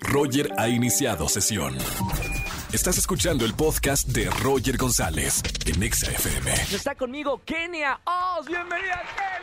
Roger ha iniciado sesión. Estás escuchando el podcast de Roger González en Exa FM. Está conmigo Kenia Oz. Bienvenida, Kenia.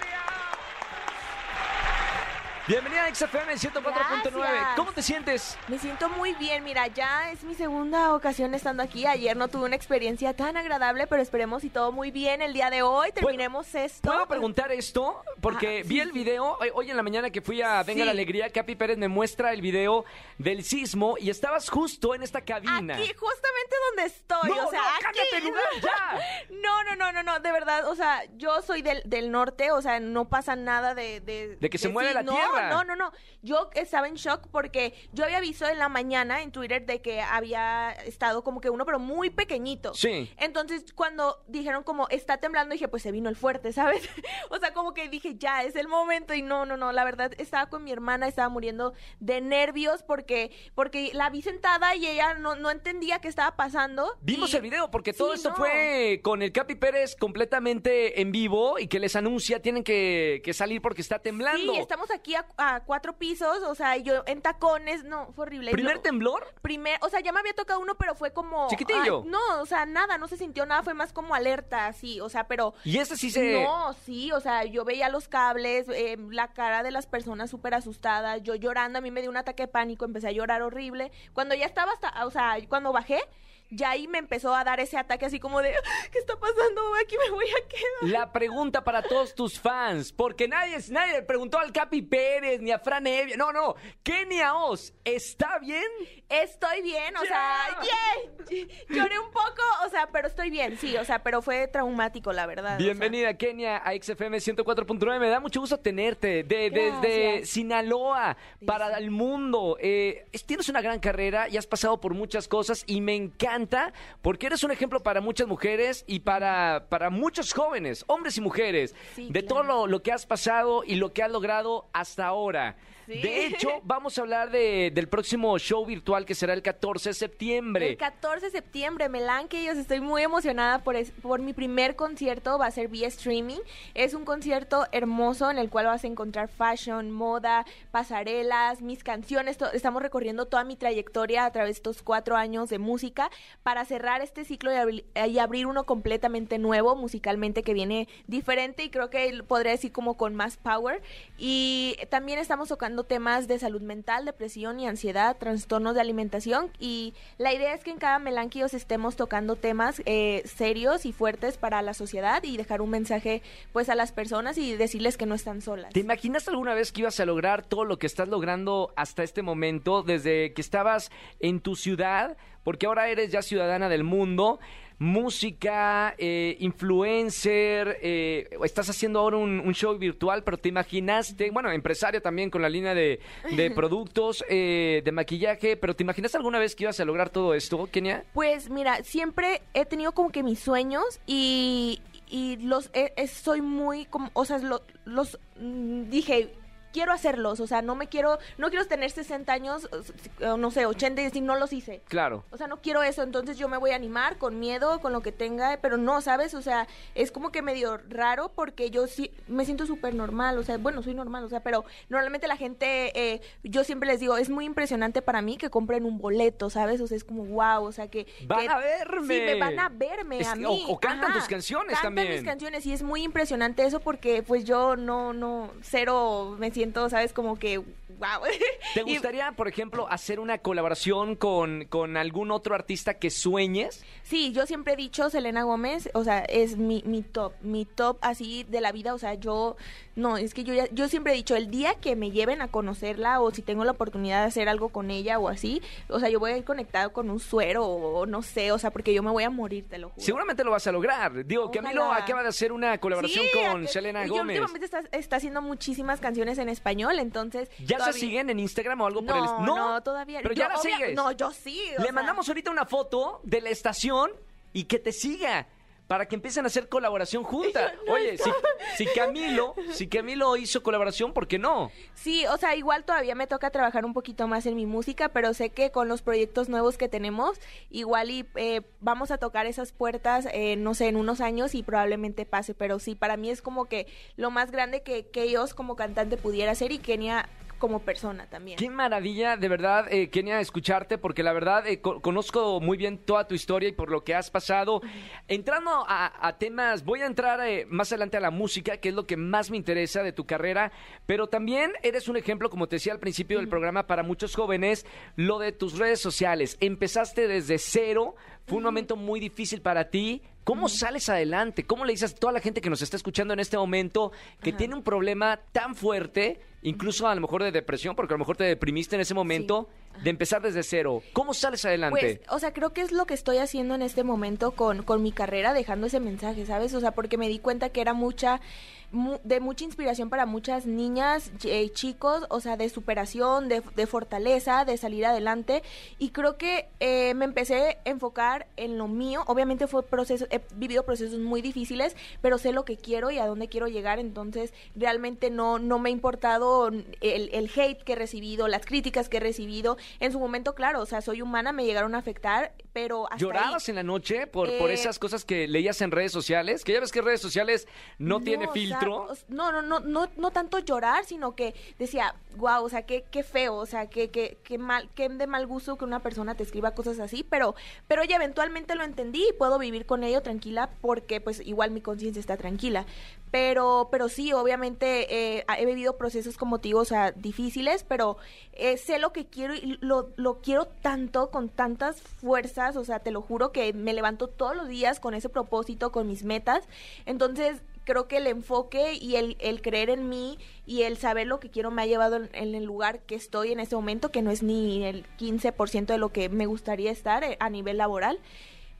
Bienvenida a XFM 104.9. Gracias. ¿Cómo te sientes? Me siento muy bien, mira, ya es mi segunda ocasión estando aquí. Ayer no tuve una experiencia tan agradable, pero esperemos y todo muy bien el día de hoy. Terminemos esto. ¿Puedo preguntar esto? Porque Ah, vi el video, hoy- en la mañana que fui a Venga Sí. la Alegría, Capi Pérez me muestra el video del sismo y estabas justo en esta cabina. Aquí, justamente donde estoy. No, o sea, no, aquí. lugar, ya. No, no, no, no, no, de verdad, o sea, yo soy del, del norte, o sea, no pasa nada de... De, De que se mueve la no, No, no, no, yo estaba en shock porque yo había visto en la mañana en Twitter de que había estado como que uno, pero muy pequeñito. Sí. Entonces, cuando dijeron como está temblando, dije, pues se vino el fuerte, ¿sabes? o sea, como que dije, ya, es el momento. Y no, no, no, la verdad, estaba con mi hermana, estaba muriendo de nervios porque, porque la vi sentada y ella no, no entendía qué estaba pasando. Vimos y- el video porque todo Sí, esto no. fue con el Capi Pérez completamente en vivo y que les anuncia tienen que, que salir porque está temblando. Sí, estamos aquí a, a cuatro pisos, o sea, yo en tacones, no, fue horrible. ¿Primer Lo- temblor? Primer, o sea, ya me había tocado uno, pero fue como... Chiquitillo. ay, no, o sea, nada, no se sintió nada, fue más como alerta, así, o sea, pero... Y este sí se... No, sí, o sea, yo veía los cables, eh, la cara de las personas súper asustadas, yo llorando, a mí me dio un ataque de pánico, empecé a llorar horrible. Cuando ya estaba hasta, o sea, cuando bajé, ya ahí me empezó a dar ese ataque así como de, ¿qué está pasando? Aquí me voy a quedar. La pregunta para todos tus fans, porque nadie, nadie le preguntó al Capi Pérez ni a Fran Evia. No, no. Kenia Oz, ¿está bien? Estoy bien, o sea, yeah. lloré un poco, o sea, pero estoy bien, sí, o sea, pero fue traumático, la verdad. o sea. Bienvenida, Kenia, a XFM 104.9. Me da mucho gusto tenerte de- desde. Sinaloa para el mundo. Eh, es- tienes una gran carrera y has pasado por muchas cosas y me encanta porque eres un ejemplo para muchas mujeres y para, para muchos jóvenes, hombres y mujeres, Sí, de claro. todo lo, lo que has pasado y lo que has logrado hasta ahora. Sí. De hecho, vamos a hablar de- del próximo show virtual que será el 14 de septiembre. El 14 de septiembre, Melanquillos, estoy muy emocionada por, es- por mi primer concierto, va a ser vía streaming. Es un concierto hermoso en el cual vas a encontrar fashion, moda, pasarelas, mis canciones. estamos recorriendo toda mi trayectoria a través de estos cuatro años de música para cerrar este ciclo y, abri- y abrir uno completamente nuevo musicalmente que viene diferente y creo que podría decir como con más power. Y también estamos tocando temas de salud mental, depresión y ansiedad, trastornos de alimentación y la idea es que en cada Melanquios estemos tocando temas eh, serios y fuertes para la sociedad y dejar un mensaje pues a las personas y decirles que no están solas. ¿Te imaginaste alguna vez que ibas a lograr todo lo que estás logrando hasta este momento, desde que estabas en tu ciudad, porque ahora eres ya ciudadana del mundo? Música, eh, influencer, eh, estás haciendo ahora un, un show virtual, pero te imaginaste, bueno, empresario también con la línea de, de productos, eh, de maquillaje, pero ¿te imaginaste alguna vez que ibas a lograr todo esto, Kenia? Pues mira, siempre he tenido como que mis sueños y, y los soy muy como, o sea, lo- los mm, dije quiero hacerlos, o sea, no me quiero, no quiero tener 60 años, no sé, 80 y decir no los hice. Claro. O sea, no quiero eso, entonces yo me voy a animar con miedo, con lo que tenga, pero no, ¿sabes? O sea, es como que medio raro porque yo sí me siento súper normal, o sea, bueno, soy normal, o sea, pero normalmente la gente, eh, yo siempre les digo, es muy impresionante para mí que compren un boleto, ¿sabes? O sea, es como wow, o sea, que... Van que- a verme. Sí, me van a verme Es a mí. o- o cantan Ajá, tus canciones cantan también. mis canciones y es muy impresionante eso porque pues yo no, no, cero me siento, ¿sabes? Como que wow. ¿Te gustaría, por ejemplo, hacer una colaboración con, con algún otro artista que sueñes? Sí, yo siempre he dicho Selena Gómez, o sea, es mi, mi top, mi top así de la vida, o sea, yo, no, es que yo ya- yo siempre he dicho, el día que me lleven a conocerla o si tengo la oportunidad de hacer algo con ella o así, o sea, yo voy a ir conectado con un suero o no sé, o sea, porque yo me voy a morir, te lo juro. Seguramente lo vas a lograr. Digo, Camilo Ojalá. acaba de hacer una colaboración Sí, con a- Selena y Gómez. últimamente está, está haciendo muchísimas canciones en español, entonces... ¿Ya todavía- se siguen en Instagram o algo por el No, no, todavía Pero yo ya la obvia- sigues. No, yo sí. Le sea, mandamos ahorita una foto de la estación y que te siga. Para que empiecen a hacer colaboración juntas. Oye, si, si Camilo, si Camilo hizo colaboración, ¿por qué no? Sí, o sea, igual todavía me toca trabajar un poquito más en mi música, pero sé que con los proyectos nuevos que tenemos, igual y eh, vamos a tocar esas puertas, eh, no sé, en unos años y probablemente pase, pero sí, para mí es como que lo más grande que, que ellos como cantante pudiera hacer y Kenia como persona también. Qué maravilla, de verdad, eh, Kenia, escucharte, porque la verdad eh, co- conozco muy bien toda tu historia y por lo que has pasado. Entrando a, a temas, voy a entrar eh, más adelante a la música, que es lo que más me interesa de tu carrera, pero también eres un ejemplo, como te decía al principio del programa, para muchos jóvenes, lo de tus redes sociales. Empezaste desde cero, fue un momento muy difícil para ti. ¿Cómo sales adelante? ¿Cómo le dices a toda la gente que nos está escuchando en este momento que Ajá. tiene un problema tan fuerte, incluso a lo mejor de depresión, porque a lo mejor te deprimiste en ese momento, de empezar desde cero? ¿Cómo sales adelante? Pues, o sea, creo que es lo que estoy haciendo en este momento con, con mi carrera, dejando ese mensaje, ¿sabes? O sea, porque me di cuenta que era mucha, mu- de mucha inspiración para muchas niñas, eh, chicos, o sea, de superación, de, de fortaleza, de salir adelante. Y creo que eh, me empecé a enfocar en lo mío. Obviamente fue proceso, he vivido procesos muy difíciles, pero sé lo que quiero y a dónde quiero llegar. Entonces, realmente no, no me ha importado el, el hate que he recibido, las críticas que he recibido. En su momento, claro, o sea, soy humana, me llegaron a afectar, pero hasta ¿Llorabas ahí. en la noche por, por Eh, esas cosas que leías en redes sociales? Que ya ves que redes sociales no, tiene o sea, filtro. No, no, no, no, no tanto llorar, sino que decía, wow, o sea, qué, qué feo, o sea, qué, qué, qué mal, qué de mal gusto que una persona te escriba cosas así, pero, pero ya eventualmente lo entendí y puedo vivir con ello tranquila porque pues igual mi conciencia está tranquila. Pero, pero sí, obviamente eh, he vivido procesos como te difíciles, pero eh, sé lo que quiero y lo, lo quiero tanto, con tantas fuerzas, o sea, te lo juro que me levanto todos los días con ese propósito, con mis metas. Entonces, creo que el enfoque y el, el creer en mí y el saber lo que quiero me ha llevado en, el lugar que estoy en este momento, que no es ni el 15% de lo que me gustaría estar eh, a nivel laboral.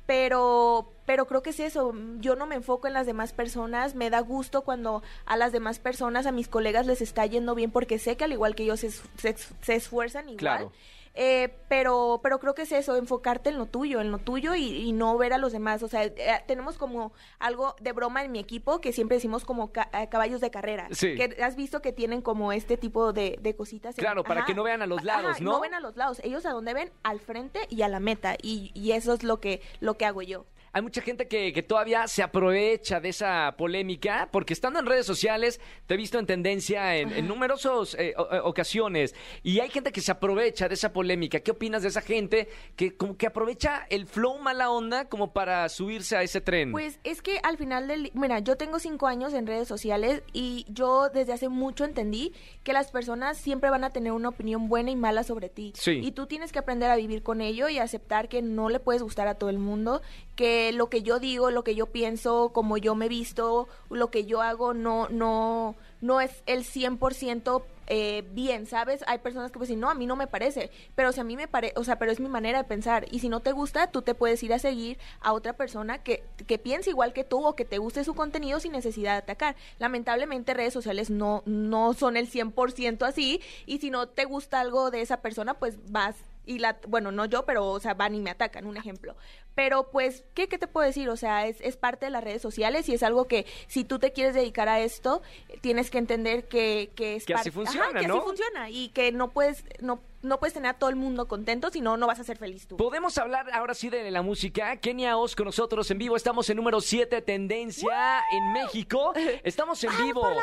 Pero, pero creo que es eso, yo no me enfoco en las demás personas, me da gusto cuando a las demás personas, a mis colegas les está yendo bien porque sé que al igual que ellos se, se, se esfuerzan igual. Claro. Eh, pero, pero creo que es eso, enfocarte en lo tuyo, en lo tuyo y, y no ver a los demás. O sea, eh, tenemos como algo de broma en mi equipo que siempre decimos como ca- eh, caballos de carrera. Sí. Que has visto que tienen como este tipo de, de cositas. en- Claro, para Ajá. que no vean a los Ajá, lados, ¿no? No ven a los lados. Ellos a donde ven, al frente y a la meta. Y, y eso es lo que, lo que hago yo. Hay mucha gente que, que todavía se aprovecha de esa polémica, porque estando en redes sociales, te he visto en tendencia en, en numerosas ocasiones, y hay gente que se aprovecha de esa polémica. ¿Qué opinas de esa gente que como que aprovecha el flow mala onda como para subirse a ese tren? Pues es que al final del... Mira, yo tengo cinco años en redes sociales y yo desde hace mucho entendí que las personas siempre van a tener una opinión buena y mala sobre ti. Sí. Y tú tienes que aprender a vivir con ello y aceptar que no le puedes gustar a todo el mundo, que lo que yo digo, lo que yo pienso, como yo me visto, lo que yo hago no, no, no es el 100% eh, bien, ¿sabes? Hay personas que pues dicen, no, a mí no me parece, pero si a mí me parece, o sea, pero es mi manera de pensar, y si no te gusta, tú te puedes ir a seguir a otra persona que, que piense igual que tú o que te guste su contenido sin necesidad de atacar. Lamentablemente redes sociales no, no son el 100% así, y si no te gusta algo de esa persona, pues vas y la, bueno, no yo, pero, o sea, van y me atacan, un ejemplo. Pero, pues, ¿qué, qué te puedo decir? O sea, es, es parte de las redes sociales y es algo que si tú te quieres dedicar a esto, tienes que entender que, que es Que así funciona, que ¿no? así funciona y que no puedes, no, no puedes tener a todo el mundo contento, si no, no vas a ser feliz tú. Podemos hablar ahora sí de la música. Kenia Oz con nosotros en vivo. Estamos en número 7, tendencia en México. Estamos en ¡Vamos vivo. por la!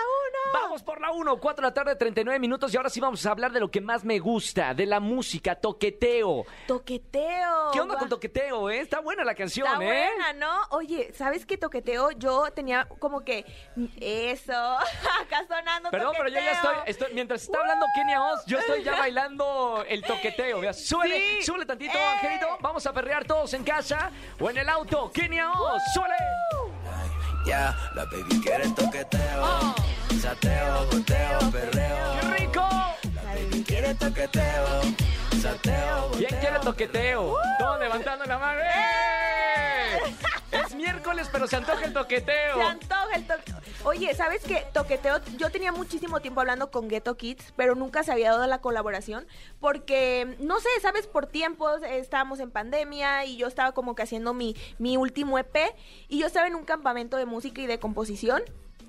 Vamos por la 1, 4 de la tarde, 39 minutos. Y ahora sí vamos a hablar de lo que más me gusta, de la música, toqueteo. Toqueteo. ¿Qué onda con toqueteo, eh? Está buena la canción, Está ¿eh? buena, ¿no? Oye, ¿sabes qué toqueteo? Yo tenía como que eso, acá sonando Perdón, pero yo ya estoy, estoy- mientras está hablando Kenia Oz, yo estoy ya bailando el toqueteo. Mira, súbele, Sí. súbele tantito, ¡Eh! Angelito. Vamos a perrear todos en casa o en el auto. Kenia Oz, súbele. Ya, la baby quiere toqueteo. Sateo, goteo, perreo. ¡Qué rico! La baby quiere toqueteo. Sateo, ¿Quién quiere toqueteo? Todos levantando la mano. ¡Eh! Es miércoles, pero se antoja el toqueteo. Se antoja el toqueteo. Oye, ¿sabes qué? Toqueteo, yo tenía muchísimo tiempo hablando con Ghetto Kids, pero nunca se había dado la colaboración porque, no sé, ¿sabes? Por tiempos eh, estábamos en pandemia y yo estaba como que haciendo mi, mi último EP y yo estaba en un campamento de música y de composición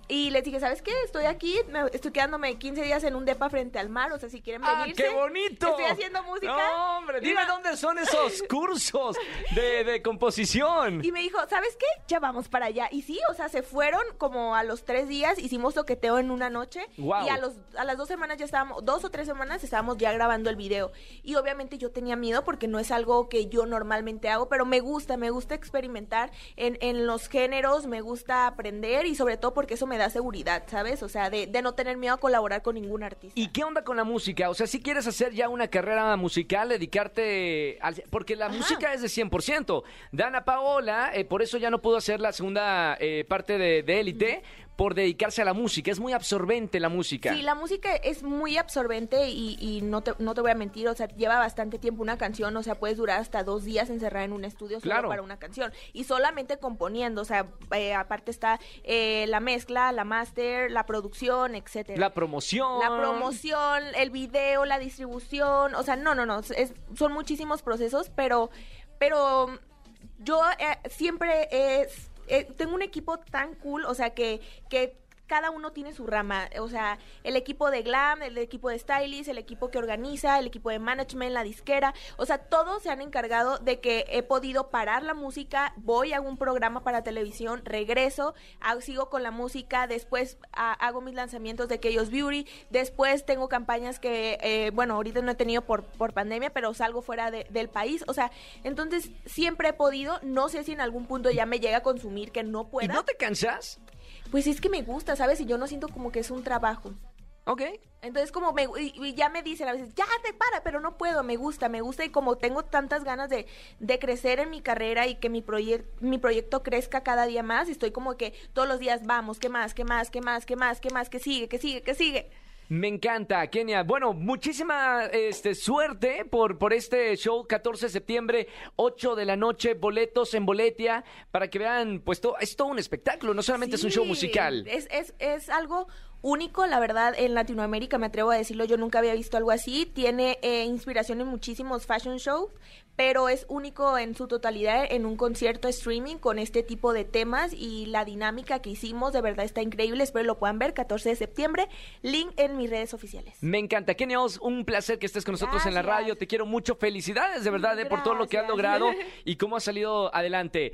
Y les dije, ¿sabes qué? Estoy aquí, me- estoy quedándome 15 días en un depa frente al mar, o sea, si quieren ¡Ah, venirse. qué bonito! Estoy haciendo música. No, hombre, dime Iba- dónde son esos cursos de, de composición. Y me dijo, ¿sabes qué? Ya vamos para allá. Y sí, o sea, se fueron como a los tres días, hicimos toqueteo en una noche. Guau. Y a, los, a las dos semanas ya estábamos, dos o tres semanas estábamos ya grabando el video. Y obviamente yo tenía miedo porque no es algo que yo normalmente hago, pero me gusta, me gusta experimentar en, en los géneros, me gusta aprender y sobre todo porque eso me da seguridad, ¿sabes? O sea, de, de no tener miedo a colaborar con ningún artista. ¿Y qué onda con la música? O sea, si quieres hacer ya una carrera musical, dedicarte al... Porque la Ajá. música es de 100%. Dana Paola, eh, por eso ya no pudo hacer la segunda eh, parte de de Élite, por dedicarse a la música. Es muy absorbente la música. Sí, la música es muy absorbente y, y no, te, no te voy a mentir, o sea, lleva bastante tiempo una canción, o sea, puedes durar hasta dos días encerrada en un estudio solo Claro. para una canción y solamente componiendo, o sea, eh, aparte está eh, la mezcla, la máster, la producción, etcétera. La promoción. La promoción, el video, la distribución, o sea, no, no, no, es- son muchísimos procesos, pero, pero yo eh, siempre es, eh, tengo un equipo tan cool, o sea, que, que cada uno tiene su rama, o sea, el equipo de glam, el equipo de stylist, el equipo que organiza, el equipo de management, la disquera, o sea, todos se han encargado de que he podido parar la música, voy a un programa para televisión, regreso, hago- sigo con la música, después ah, hago mis lanzamientos de Chaos Beauty, después tengo campañas que, eh, bueno, ahorita no he tenido por, por pandemia, pero salgo fuera de- del país, o sea, entonces siempre he podido, no sé si en algún punto ya me llega a consumir que no ¿Y pueda, no te cansas? Pues es que me gusta, ¿sabes? Y yo no siento como que es un trabajo. Ok. Entonces como me y, y ya me dicen a veces, ya te para, pero no puedo, me gusta, me gusta y como tengo tantas ganas de, de crecer en mi carrera y que mi, proyec- mi proyecto crezca cada día más, estoy como que todos los días vamos, ¿qué más? ¿Qué más? ¿Qué más? ¿Qué más? ¿Qué más? ¿Qué sigue? ¿Qué sigue? ¿Qué sigue? Me encanta, Kenia. Bueno, muchísima este, suerte por, por este show, 14 de septiembre, 8 de la noche, boletos en Boletia, para que vean, pues to- es todo un espectáculo, no solamente es un show musical. Es, es, es algo único, la verdad, en Latinoamérica, me atrevo a decirlo, yo nunca había visto algo así. Tiene eh, inspiración en muchísimos fashion shows, pero es único en su totalidad en un concierto streaming con este tipo de temas y la dinámica que hicimos, de verdad está increíble. Espero lo puedan ver, 14 de septiembre, link en mis redes oficiales. Me encanta. Kenia Oz, un placer que estés con nosotros en la radio. Te quiero mucho. Felicidades, de verdad, eh, por todo lo que has logrado y cómo has salido adelante.